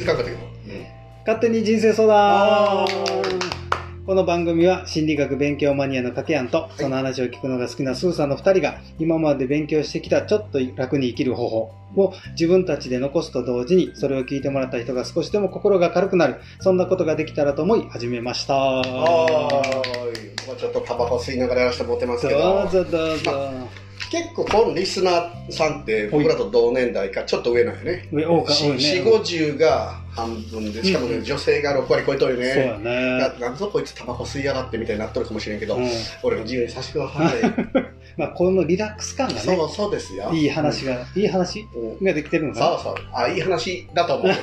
気づかなかったけど。勝手に人生相あ談この番組は心理学勉強マニアのかけやんとその話を聞くのが好きなスーさんの2人が今まで勉強してきたちょっと楽に生きる方法を自分たちで残すと同時にそれを聞いてもらった人が少しでも心が軽くなるそんなことができたらと思い始めましたはーい。もうちょっとタバコ吸いながらやらせてもらってますけどどう。ぞどうぞ、結構このリスナーさんって僕らと同年代かちょっと上なんよね。上多か多いね4、50が半分で、しかもね、うん女性が6割超えとるよね。そうやねななんぞこいつタバコ吸いやがってみたいになっとるかもしれんけど、うん俺の自由にさせてください。まあこのリラックス感がねそうそうですよ。いい話が、いい話うん。ができてるのかなそうそう。あ、いい話だと思う。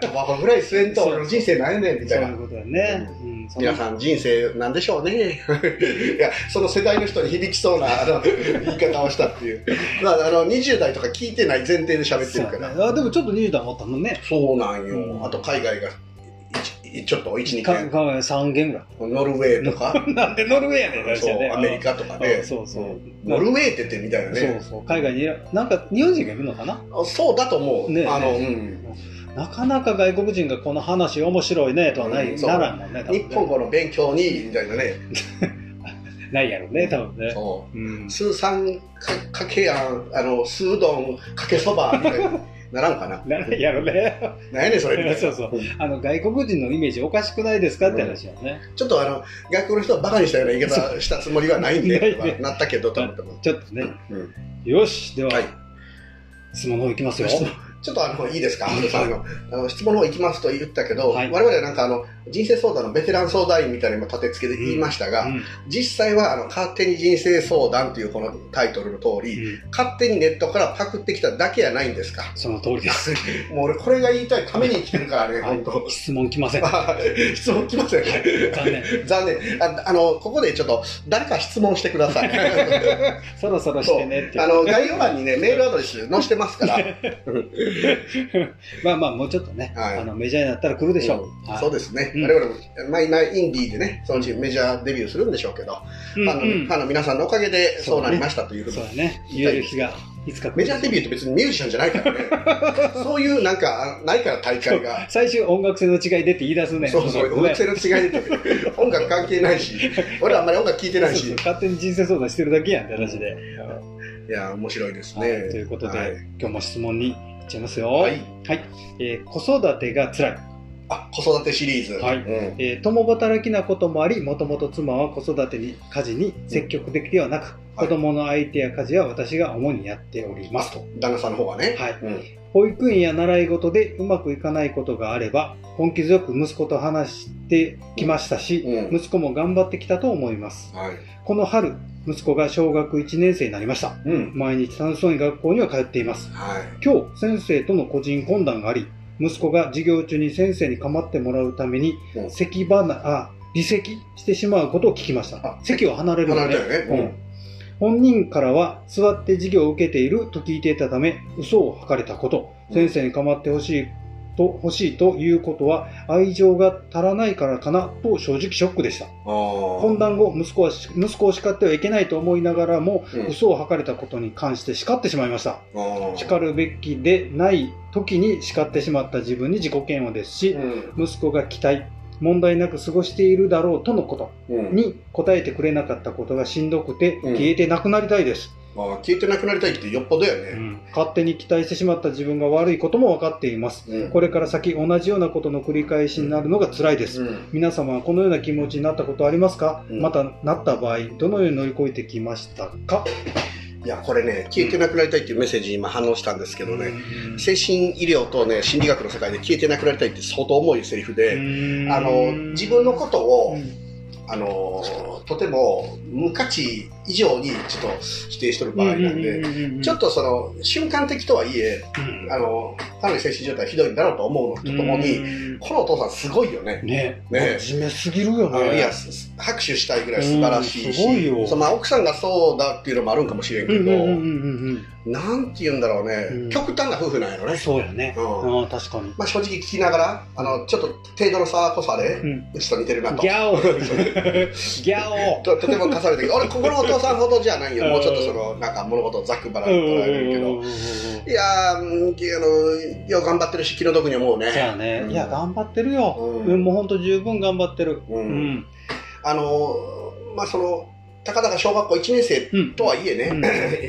タバコぐらい吸えんと俺の人生ないねんみたいなそういう。ことだよね、うんその皆さん人生なんでしょうね。いや、その世代の人に響きそうなあの 言い方をしたっていう。まあ、あの、20代とか聞いてない前提で喋ってるから。ねあでもちょっと20代もあったもんねそうなんよ。うんあと海外が一ちょっと1、2か件。か3軒ぐらノルウェーとか、い なんでノルウェーやねん話そうアメリカとかあね。そうそううんノルウェーって言ってみたいなそうね。そう海外になんか日本人がいるのかな？あそうだと思う。ねあの、ねうん。なかなか外国人がこの話面白いねとはない、うん。ならんもんね日本語の勉強に、みたいなね。ないやろね多分ね。そう。うん。スーさんかかけやん、あの、スードンかけそばみたいにならんかな。ならんやろね。なんやねんそれ。そうそう。うんあの外国人のイメージおかしくないですかって話やね、ちょっとあの、外国の人をバカにしたような言い方したつもりはないんで、ないね。なったけど、と思っても。ちょっとね。うん。よしでは、はい。質問の方いきますよちょっとあの、いいですか、あのあの、質問の方行きますと言ったけど、はい。我々はなんかあの、人生相談のベテラン相談員みたいなのも立て付けで言いましたが、うん実際はあの、勝手に人生相談というこのタイトルの通り、うん勝手にネットからパクってきただけやないんですか？その通りです もう俺これが言いたいために生きてるからね、はい本当。質問来ません 質問来ません。残念残念あ。あの、ここでちょっと誰か質問してください。そろそろしてねってあの、概要欄にね、メールアドレス載せてますから。まあまあもうちょっとね、はいあのメジャーになったら来るでしょう、うんはいそうですね。うん。我々も、まあ今、インディーでね、そのうちメジャーデビューするんでしょうけど、うんあの、うんファンの皆さんのおかげでそうなりましたというふうにそうだね。言える日がいつかメジャーデビューって別にミュージシャンじゃないからね。そういうなんか、ないから大会が。最終音楽性の違いでって言い出すね。そうそう、音楽性の違いでって、音楽関係ないし、俺あんまり音楽聴いてないし。そうそう。勝手に人生相談してるだけやんって話で、いや、面白いですはい。ね。ということで、はい。今日も質問にいっちゃいますよ。はい。えー子育てが辛い、あ、子育てシリーズ。はい。うん。えー共働きなこともありもともと妻は子育てに家事に積極的ではなく、はい。子供の相手や家事は私が主にやっております。と旦那さんの方がね。はい。うん。保育園や習い事でうまくいかないことがあれば根気強く息子と話してきましたし、うん。息子も頑張ってきたと思います。はい。この春息子が小学1年生になりました。うん。毎日楽しそうに学校には通っています。はい。今日先生との個人懇談があり息子が授業中に先生に構ってもらうためにうん。席離あ離席してしまうことを聞きました。あ。席を離れる離れたよね。うん。本人からは座って授業を受けていると聞いていたため嘘を吐かれたことうん。先生に構ってほしいと欲しいということは愛情が足らないからかなと正直ショックでした。懇談後息子は息子を叱ってはいけないと思いながらも、うん。嘘を吐かれたことに関して叱ってしまいました。叱るべきでない時に叱ってしまった自分に自己嫌悪ですし、うん。息子が期待問題なく過ごしているだろうとのことうん。に答えてくれなかったことがしんどくてうん。消えてなくなりたいです、あー消えてなくなりたいってよっぽどやね。うん。勝手に期待してしまった自分が悪いことも分かっています。うん。これから先同じようなことの繰り返しになるのが辛いです、うん。皆様はこのような気持ちになったことありますか、うん。またなった場合どのように乗り越えてきましたか？いや、これね、消えてなくなりたいっていうメッセージに今反応したんですけどね、うん。精神医療とね、心理学の世界で消えてなくなりたいって相当重いセリフで、あの、自分のことを、あの、とても無価値以上にちょっと否定しとる場合なんで、ちょっとその、瞬間的とはいえ、あの、かなり精神状態ひどいんだろうと思うのとともに、このお父さんすごいよね。ね。ね。真面目すぎるよあのいや、拍手したいぐらい素晴らしいし、うんすごいよ。そのまあ奥さんがそうだっていうのもあるんかもしれんけど、うんうんうんうんなんて言うんだろうね、うん極端な夫婦なんやろうんね。そうやねうんうん確かにまあ正直聞きながら、あの、ちょっと程度の差こさで、うんうちと似てるなとギ。ャオギャオ ととても重ねたけど、俺、ここのお父さんほどじゃないよ。もうちょっとその、なんか物事をざっくばらんと捉えれるけど。いやー、うんあの、よう頑張ってるし、気の毒に思うね。じゃあね、うんいや、頑張ってるよ。うんもう本当十分頑張ってる。ううんん。あの、まあ、その、たかだか小学校1年生うん。とはいえね、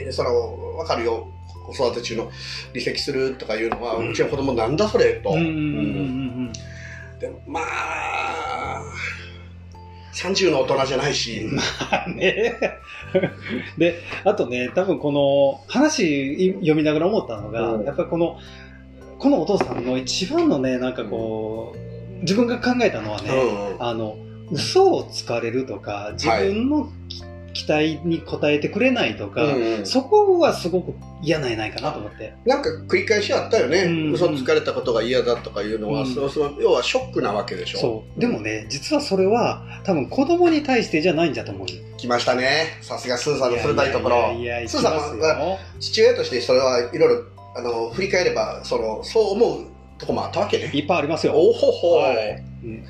うん その、わかるよ。子育て中の離席するとかいうのは、うちの子供なんだそれと。でもまあ、30の大人じゃないし、うん。ね。で、あとね、多分この話読みながら思ったのが、うんやっぱりこの、このお父さんの一番のね、なんかこう、自分が考えたのはね、うんあの、嘘をつかれるとか、自分のき、期待に応えてくれないとか、うんそこはすごく嫌なんやないかなと思って。なんか繰り返しあったよね、うん嘘つかれたことが嫌だとかいうのは、うんそのその要はショックなわけでしょ。そう。でもね、実はそれは多分子供に対してじゃないんだと思うよ。来ましたね、さすがスーさんの鋭いところ。スーさんはよ父親としてそれはいろいろあの振り返ればその、そう思うとこもあったわけね。いっぱいありますよ。おほほ、はいうん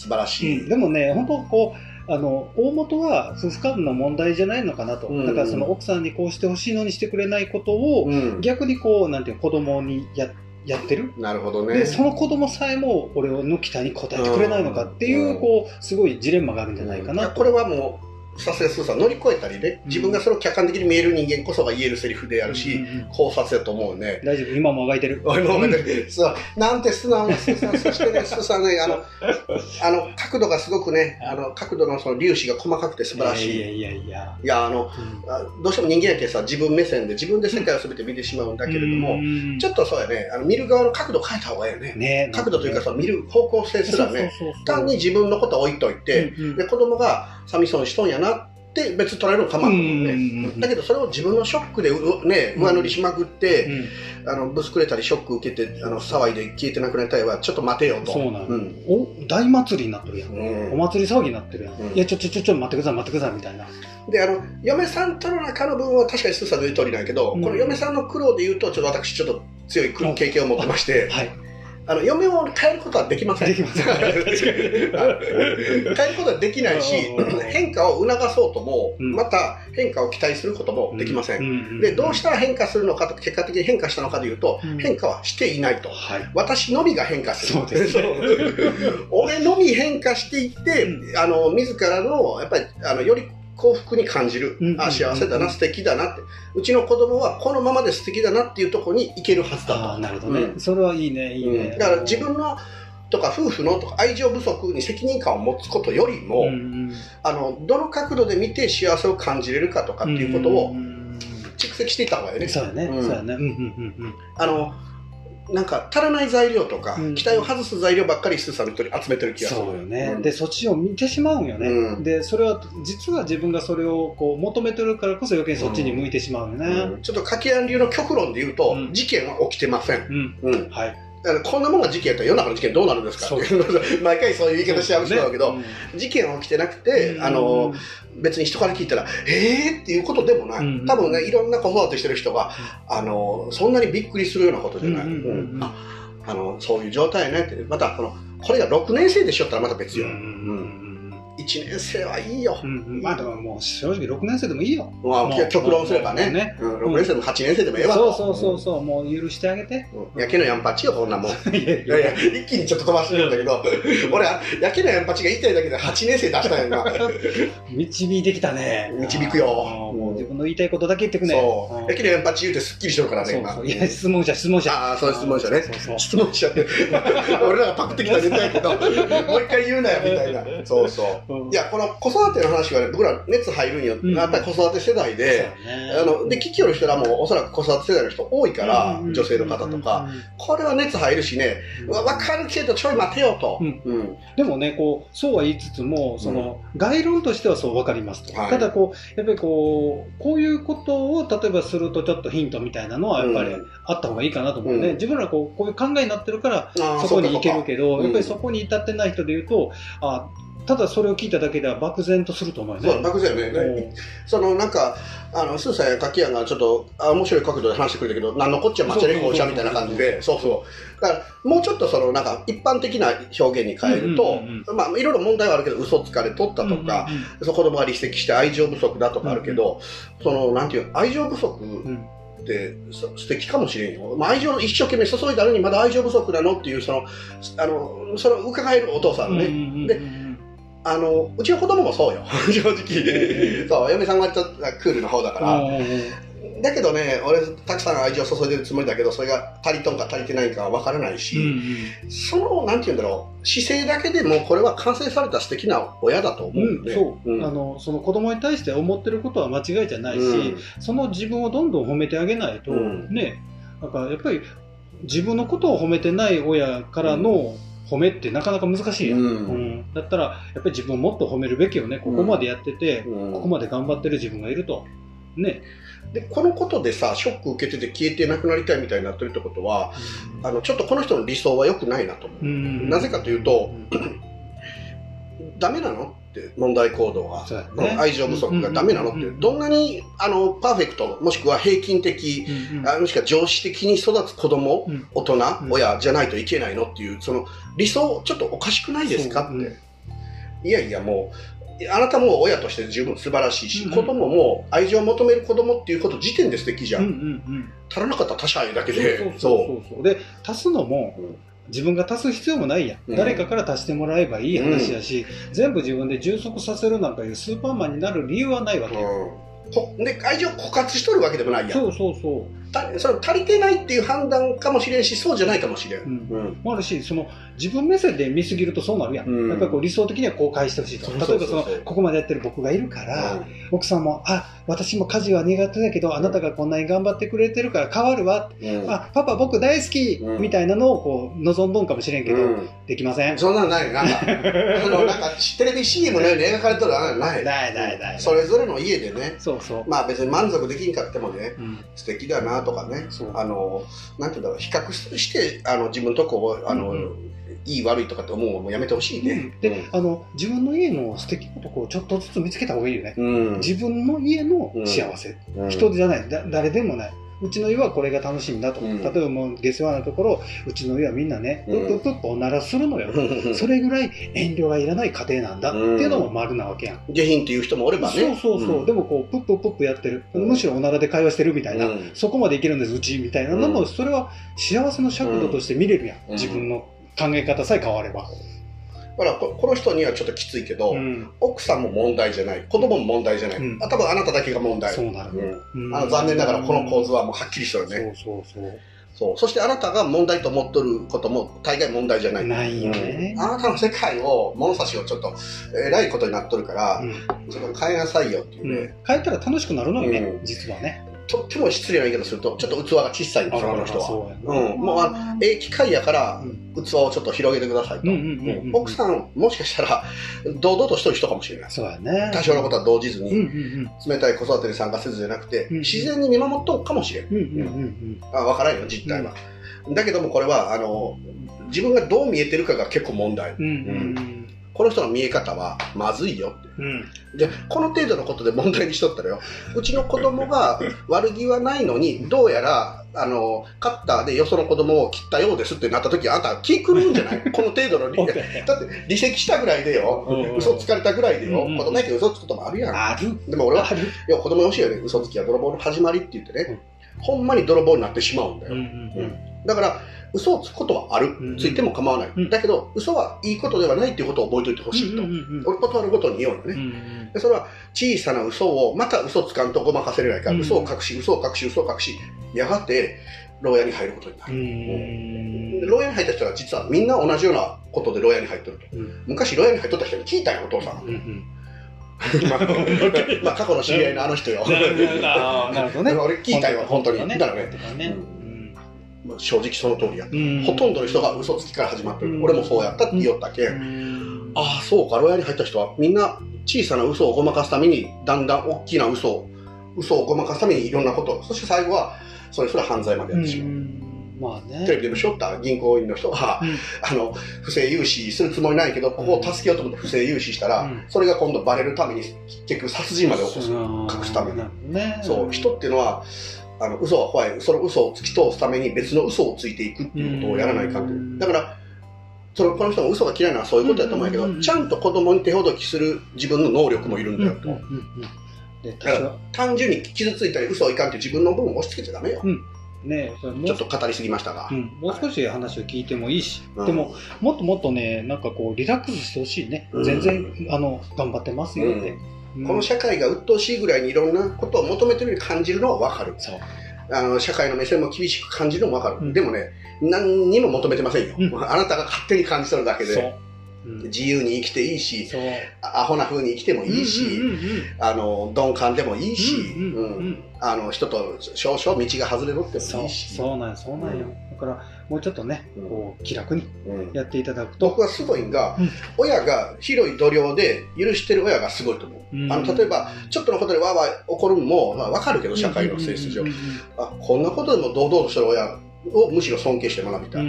素晴らしい。でもね、本当こう、あの、大元は夫婦間の問題じゃないのかなと。うんだからその奥さんにこうしてほしいのにしてくれないことを、うん逆にこう、なんていうの子供にややってる。なるほどね。で、その子供さえも俺の期待に応えてくれないのかっていう、うんこう、すごいジレンマがあるんじゃないかなこれはもうさすがスーさん乗り越えたりね、自分がそれを客観的に見える人間こそが言えるセリフであるし、うんうんうん考察だと思うね。大丈夫、今もあがいてる。おいもうねそうなんて素直なスーさん、そしてね、スーさんね、あの、あの、角度がすごくね、あの、角度のその粒子が細かくて素晴らしい。いやいやいやいや。いや、あの、うんあどうしても人間やけさ、自分目線で自分で世界を全て見てしまうんだけれども、うんちょっとそうやね、あの見る側の角度変えた方がいいよね。ね角度というかさ、見る方向性すらね、単に自分のことを置いといて、で子供が寂しそうにしとんやなって別に捉えるのかまんね、だけどそれを自分のショックでうね上塗りしまくって、うん。あのぶつくれたりショック受けてあの騒いで消えてなくなりたいはちょっと待てよと。そうなの、うん。お大祭りになってるやん、うんお祭り騒ぎになってるやん、うん。いやちょちょちょちょ待ってください待ってくださいみたいなであの嫁さんとの中の部分は確かにスーさんの言う通りなんやけど、うんこの嫁さんの苦労で言うとちょっと私ちょっと強い経験を持ってまして、はいあの嫁を変えることはできません。できません。変えることはできないし変化を促そうとも、うん。また変化を期待することもできません、ん。でどうしたら変化するのかと結果的に変化したのかでいうと、うん。変化はしていないと。はい。私のみが変化する。そうです 俺のみ変化していって、うあの自らのやっぱりあのより幸福に感じる、うんあ幸せだな、うん素敵だなって。うちの子供はこのままで素敵だなっていうところに行けるはずだと。なるほどね、うん。それはいいねいいね、うん。だから自分のとか夫婦のとか愛情不足に責任感を持つことよりも、うんうん。あのどの角度で見て幸せを感じれるかとかっていうことをんん蓄積していった方がいいよね。そうやね、うん。そうやね。うんうんうん。あのなんか足らない材料とか、うん。期待を外す材料ばっかりスーさんの人に集めてる気がする。そうよね、うん。でそっちを見てしまうんよね、うん。でそれは実は自分がそれをこう求めてるからこそ余計にそっちに向いてしまうよね。うん。ちょっと柿谷流の極論で言うと、うん。事件は起きてません。うん、うん、はいこんなもんが事件やったら世の中の事件どうなるんですか？って 毎回そういう言い方しちゃう人だけど、事件は起きてなくて、あの別に人から聞いたら「えー!」っていうことでもない、うん多分ねいろんな子育てしてる人が、あのそんなにびっくりするようなことじゃない、うんうんうんうん。うん。ああのそういう状態やねって。またこのこれが6年生でしょったらまた別よ、うん。うん1年生はいいよ、うんうん。まあでももう正直6年生でもいいよ。まあ極論すればね。ね。うん、6年生でも8年生でもええわそうそうそうそう。もう許してあげて。うん、やけのやんぱちよこんなもん。いやいいや一気にちょっと飛ばしてるんだけど、俺、やけのやんぱちが言いたいだけで8年生出したんやんな。導いてきたね。導くよ。もう自分の言いたいことだけ言ってくね。そう。ん。やけのやんぱち言うてすっきりしてるからね、今。いや質問者質問者。ああ、そう質問者ね。質問者って、俺らがパクってきたネタやけど、もう一回言うなよ、みたいな。そうそう。うん。いや、この子育ての話はね、僕ら熱入るんよ。うんやっぱり子育て世代で、あの、で、聞きよる人らもおそらく子育て世代の人多いから、女性の方とか、これは熱入るしね、わわかるけどちょい待てよと。でもね、こう、そうは言いつつも、その、概論としてはそう分かります。と。はい。ただ、こう、やっぱりこう、こういうことを、例えばするとちょっとヒントみたいなのは、やっぱりうん。あった方がいいかなと思うね。うん。自分らこう、こういう考えになってるから、そこに行けるけど、やっぱりそこに至ってない人で言うと、あただそれを聞いただけでは漠然とすると思うよね。そう、漠然よね。そのなんか、あの、スーさんやカキヤンがちょっと、あ面白い角度で話してくれたけど、なんのこっちゃマチャレコーシャみたいな感じで、そうそう。だから、もうちょっとその、なんか、一般的な表現に変えるとうんうん、まあ、いろいろ問題はあるけど、嘘つかれとったとか、その子供が離席して愛情不足だとかあるけど、その、なんていう、愛情不足うん素敵かもしれんよ。まあ、愛情一生懸命注いだのにまだ愛情不足なのっていう、その、あの、それを伺えるお父さんね。で、あの、うちの子供もそうよ、正直。そう、嫁さんはちょっとクールな方だから。だけどね、俺、たくさん愛情を注いでるつもりだけど、それが足りとんか足りてないかわからないし、うんうん、その、なんて言うんだろう、姿勢だけでも、これは完成された素敵な親だと思うそう、うん、あの、その子供に対して思ってることは間違いじゃないし、うん、その自分をどんどん褒めてあげないと、ね、なんかやっぱり自分のことを褒めてない親からの、褒めってなかなか難しいやん、うん、だったらやっぱり自分をもっと褒めるべきよね。ここまでやってて、ここまで頑張ってる自分がいると。ね。でこのことでさショック受けてて消えてなくなりたいみたいになってるってことは、うん、あのちょっとこの人の理想は良くないなと思う、うん、なぜかというと、うん、ダメなの？って問題行動が、ね、愛情不足がダメなの？って、どんなにあのパーフェクトもしくは平均的、あもしくは常識的に育つ子供、大人、親じゃないといけないの？っていうその理想ちょっとおかしくないですか？って。いやいやもうあなたも親として十分素晴らしいし、うんうん、子供も愛情を求める子供っていうこと時点で素敵じゃん。うんうんうん、足らなかったら他者愛だけで。そうそうそうで、足すのも、自分が足す必要もないや、うん、誰かから足してもらえばいい話やし、うん、全部自分で充足させるなんかいうスーパーマンになる理由はないわけよ。うん、で愛情枯渇しとるわけでもないやそうそうそう。それ足りてないっていう判断かもしれんし、そうじゃないかもしれん。うん。もあるし、その、自分目線で見すぎるとそうなるやん。うん、やっぱりこう理想的にはこう返してほしいと。例えばその、ここまでやってる僕がいるから、うん、奥さんも、あ、私も家事は苦手だけど、あなたがこんなに頑張ってくれてるから変わるわ。うん、あ、パパ僕大好き、みたいなのをこう、望んどんかもしれんけど、できません。そんなのない。なんか、あの、なんか、テレビ CM のように描かれてるのない。ないないない。それぞれの家でね。そうそう。まあ別に満足できんかってもね、素敵だなとかね。あの、なんていうんだろう、比較して、あの、自分のとこを、あの、うん、いい悪いとかって思うのもやめてほしいね。うん、で、あの、自分の家の素敵なとこをちょっとずつ見つけた方がいいよね。自分の家の幸せ。人じゃないだ、誰でもない。うちの家はこれが楽しいんだと、う。ん、例えばもう下世話なところうちの家はみんなねプップップッおならするのよ、うん、それぐらい遠慮がいらない家庭なんだっていうのも丸なわけやん。下品っていう人もおればね。そうそうそう、うん、でもこうプップップップやってる。むしろおならで会話してるみたいな、そこまでいけるんです。うちみたいなのもそれは幸せの尺度として見れるやん、自分の考え方さえ変われば。だからこの人にはちょっときついけど、うん、奥さんも問題じゃない。子供も問題じゃない、うん、あ多分あなただけが問題。そうなる、うん、あの残念ながらこの構図はもうはっきりしてるね、そうそうそう。そう。そしてあなたが問題と思っとることも大概問題じゃない。ないよね、あなたの世界を物差しをちょっとえらいことになっとるから、ちょっと変えなさいよっていうね、変えたら楽しくなるのよね、実はねとっても失礼な言い方すると、ちょっと器が小さいんですよ、この人は。ううん。もう、あええ機会やから、器をちょっと広げてくださいと。奥さん、もしかしたら、堂々としとる人かもしれない。そうやね。多少のことは動じずに、冷たい子育てに参加せずじゃなくて、自然に見守っとるかもしれん。あ、わからんよ、実態は。だけどもこれは、あの、自分がどう見えてるかが結構問題。この人の見え方はまずいよ。って、うん、でこの程度のことで問題にしとったらよ。うちの子供が悪気はないのにどうやらあのカッターでよその子供を切ったようですってなった時あんた気狂うんじゃない？この程度のだって離席したぐらいでよ、うん、嘘つかれたぐらいでよ、うん、子供やけど嘘つくこともあるやん。ある。でも俺はいや子供よしよね。嘘つきは泥棒の始まりって言ってね、ほんまに泥棒になってしまうんだよ、だから嘘をつくことはある、ついても構わない、うん、だけど嘘はいいことではないっていうことを覚えておいてほしいと、俺断るごとに言おうのね、でそれは小さな嘘をまた嘘つかんとごまかせれないから、嘘を隠し嘘を隠し嘘を隠しやがて牢屋に入ることになる、牢屋に入った人は実はみんな同じようなことで牢屋に入ってると、昔牢屋に入っとった人に聞いたよお父さん、まあ、過去の知り合いのあの人よ。なるほどね。俺聞いたよ、本当に。だからね。正直その通りやった、ほとんどの人が嘘つきから始まってる、俺もそうやったって言おったけ、ん、ああそうか牢屋に入った人はみんな小さな嘘をごまかすためにだんだん大きな嘘を嘘をごまかすためにいろんなことそして最後はそれすら犯罪までやってしまう、まあね、テレビでもしょった銀行員の人が、うん、あの不正融資するつもりないけどここを助けようと思って不正融資したら、うん、それが今度バレるために結局殺人まで起こす。隠すために、ね、そう人っていうのはあの嘘は怖い。その嘘を突き通すために別の嘘をついていくっていうことをやらないかってだからそのこの人も嘘が嫌いなのはそういうことだと思うけど、ちゃんと子供に手ほどきする自分の能力もいるんだよと。で、だから単純に傷ついたり嘘をいかんって自分の部分を押し付けちゃダメよ。ねちょっと語りすぎましたが。うん、もう少し話を聞いてもいいし、うんでも、もっともっとね、なんかこう、リラックスしてほしいね。うん。全然、あの、頑張ってますよって。うん。この社会が鬱陶しいぐらいにいろんなことを求めてるように感じるのはわかる。あの社会の目線も厳しく感じるのもわかる。うん。でもね、何にも求めてませんよ。うん。あなたが勝手に感じ取るだけで、そう。うん。自由に生きていいし。アホな風に生きてもいいし、あの鈍感でもいいし、うんあの人と少々道が外れろってもそいういし、そう。なんよそうなんよ、だからもうちょっとねうん。こう気楽にうん。やっていただくと、僕はすごいんが、うん。親が広い度量で許してる親がすごいと思う。うん。あの例えば、ちょっとのことでわーわー怒るのも、まあ、わかるけど、社会の性質上。あ、こんなことでも堂々としてる親をむしろ尊敬して学びたい。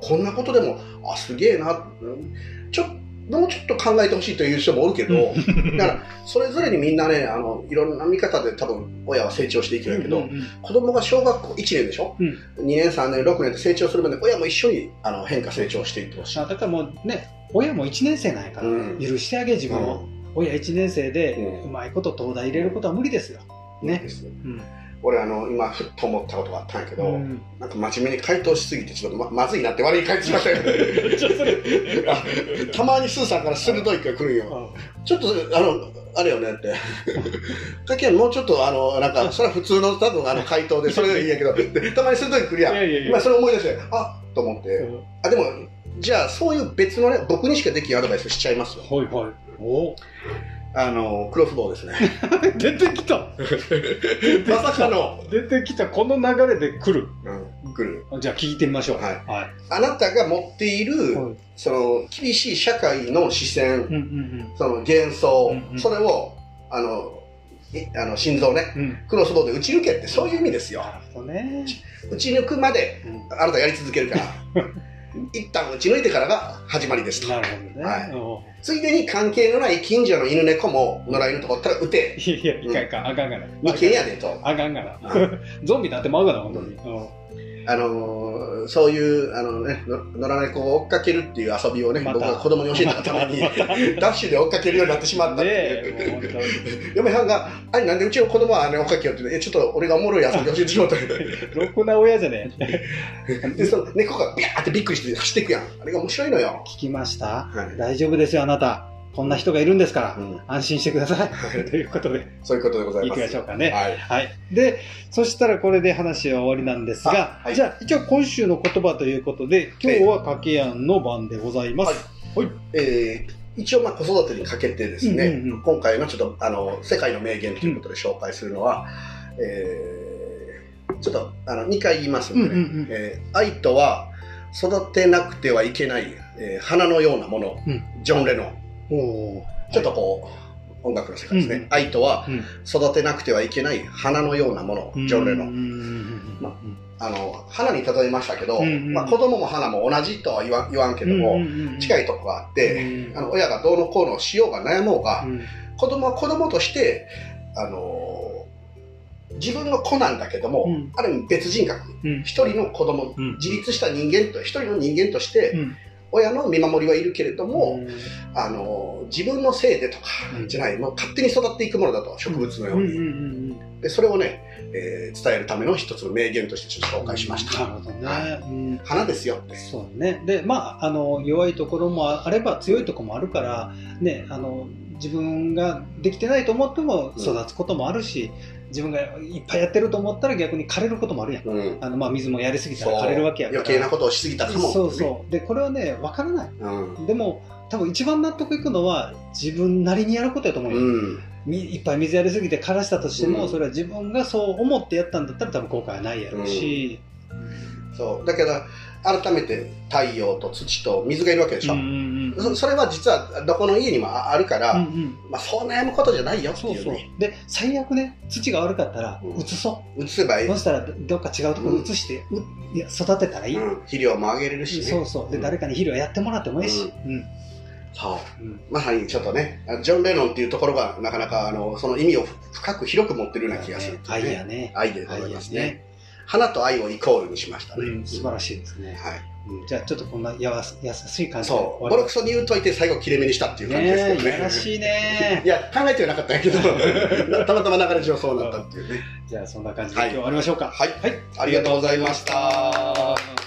こんなことでも、あ、すげえな、うんもうちょっと考えてほしいという人もおるけど、だから、それぞれにみんなね、あの、いろんな見方で多分、親は成長していくんやけど、うんうん子供が小学校1年でしょ、うん ?2 年、3年、6年で成長するまで、親も一緒にあの変化、成長していってほしい。あだからもうね親も1年生なんやから、うん。許してあげ自分を、親1年生でうん。うまいこと東大入れることは無理ですよ、ね。うん俺、あの、今、ふっと思ったことがあったんやけど、うんなんか真面目に回答しすぎて、ちょっとままずいなって悪い返しましたよ。あたまにスーさんから鋭い声来るんよ。ちょっと、あの、あれよねって。もうちょっと、あの、なんか、それは普通の多分、あの、回答で、それでいいんやけど、でたまに鋭い来るやん。今それ思い出して、あと思って、うんあ、でも、じゃあ、そういう別のね、僕にしかできんアドバイスしちゃいますよ。はいはいおあの、クロスボウですね。出てきた。まさかの、出てきた。この流れで来る。うん、来る。じゃあ聞いてみましょう。はい。はい。あなたが持っている、はい。その、厳しい社会の視線、うんうんその幻想、うんうん。それを、あの、いあの心臓ね、うん。うんクロスボウで打ち抜けってそういう意味ですよ。ね、打ち抜くまでうん。あなたやり続けるから、一旦打ち抜いてからが始まりですと。なるほどね、はいおついでに関係のない近所の犬猫も野良犬とかおったら撃て。いやいや、いかんいかん、あかんがな。危険やでと。あかんがなう。ゾンビになってまうがな、本当に。あのーそういう、あのね、の野良猫を追っかけるっていう遊びをね、また僕は子供に教えたために、またダッシュで追っかけるようになってしまったって。嫁さんが、あれなんでうちの子供はあれ追っかけようって言って、え、ちょっと俺がおもろい遊び教えてしまった。ろくな親じゃねえ。で、その猫がビャーってびっくりして走っていくやん。あれが面白いのよ。聞きましたはい。大丈夫ですよ、あなた。こんな人がいるんですから、うん安心してください。ということで、そういうことでございいきます。ましょうかね。はい。はい。で、そしたらこれで話は終わりなんですが、あはいじゃあ一応今週の言葉ということで、今日はかけやんの番でございます。えー一応まあ子育てにかけてですね、うんうんうん今回のちょっとあの世界の名言ということで紹介するのは、えーちょっとあの2回言いますので、ねうんうんうんえー愛とは育てなくてはいけない、えー花のようなもの、うんジョン・レノンちょっとこう、音楽の世界ですね、うん。愛とはうん。育てなくてはいけない花のようなもの、ジョン・レノン、あの花に例えましたけど、まあ、子供も花も同じとは言わ言わんけども、近いいとこがあって、あの親がどうのこうのしようが悩もうが、子供は子供として、あのー自分の子なんだけども、うん。ある意味別人格。うん。一人の子供、うん。自立した人間と一人の人間として、親の見守りはいるけれども、あのー自分のせいでとかうん。じゃない、もう勝手に育っていくものだと植物のように、でそれをね、えー伝えるための一つの名言としてちょっと紹介しました、なるほどね。はい。うん。花ですよって。そうね。で、まあ、あの、弱いところもあれば強いところもあるから、ね、あの、自分ができてないと思っても育つこともあるし、自分がいっぱいやってると思ったら逆に枯れることもあるやん。うんあの、まあ、水もやりすぎたら枯れるわけやから。余計なことをしすぎたかも、そうそう。で、これはね、わからない。うんでも、多分一番納得いくのは自分なりにやることやと思うよ。うんみいっぱい水やりすぎて枯らしたとしても、うんそれは自分がそう思ってやったんだったら多分後悔はないやろうし、そうだけど改めて太陽と土と水がいるわけでしょ、うんうんうんそそれは実はどこの家にもああるから、うんうん。まあ、そう悩むことじゃないよってそそういう。うねで最悪ね土が悪かったらうん。移そ、移せばいうい、そしたらどどっか違うところに移して、ういや育てたらいい、うん、肥料もあげれるしね。そうそう。で、うん。誰かに肥料やってもらってもいいし、うん。そう。うん。まさにちょっとねジョン・レノンっていうところがなかなかあのその意味を深く広く持ってるような気がする、愛やね。愛でございますね花と愛をイコールにしましたね、うん、素晴らしいですねはいじゃあちょっとこんなやわ優しい感じでそう。ボロクソに言うといて最後切れ目にしたっていう感じですけどね。ねえ、やらしいね い。や、考えてはなかったけど、たまたま流れ上そうなったっていうね。じゃあそんな感じで今日終わりましょうか。はい。ありがとうございました。